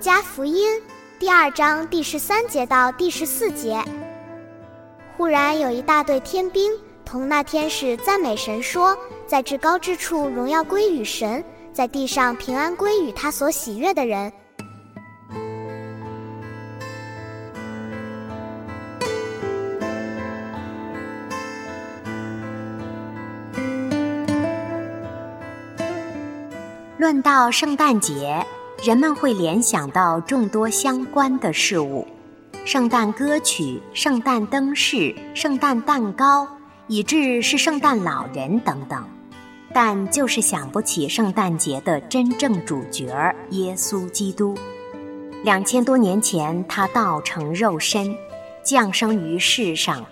加福音第二章第十三节到第十四节，忽然有一大队天兵同那天使赞美神说：“在至高之处荣耀归于神，在地上平安归于他所喜悦的人。”论到圣诞节。人们会联想到众多相关的事物，圣诞歌曲、圣诞灯饰、圣诞蛋糕，以至是圣诞老人等等，但就是想不起圣诞节的真正主角耶稣基督。两千多年前，他道成肉身，降生于世上，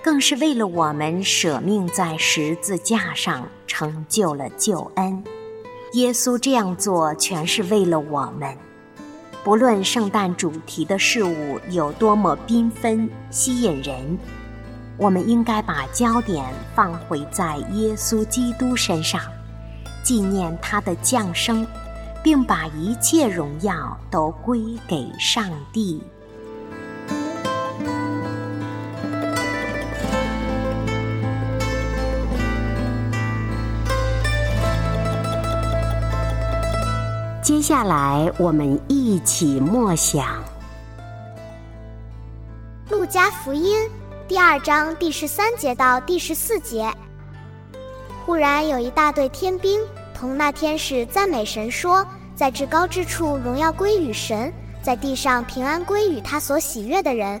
更是为了我们舍命在十字架上，成就了救恩。耶稣这样做，全是为了我们。不论圣诞主题的事物有多么缤纷吸引人，我们应该把焦点放回在耶稣基督身上，纪念他的降生，并把一切荣耀都归给上帝。接下来，我们一起默想《路加福音》第二章第十三节到第十四节。忽然有一大队天兵同那天使赞美神说：“在至高之处荣耀归于神，在地上平安归于他所喜悦的人。”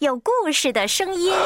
有故事的声音。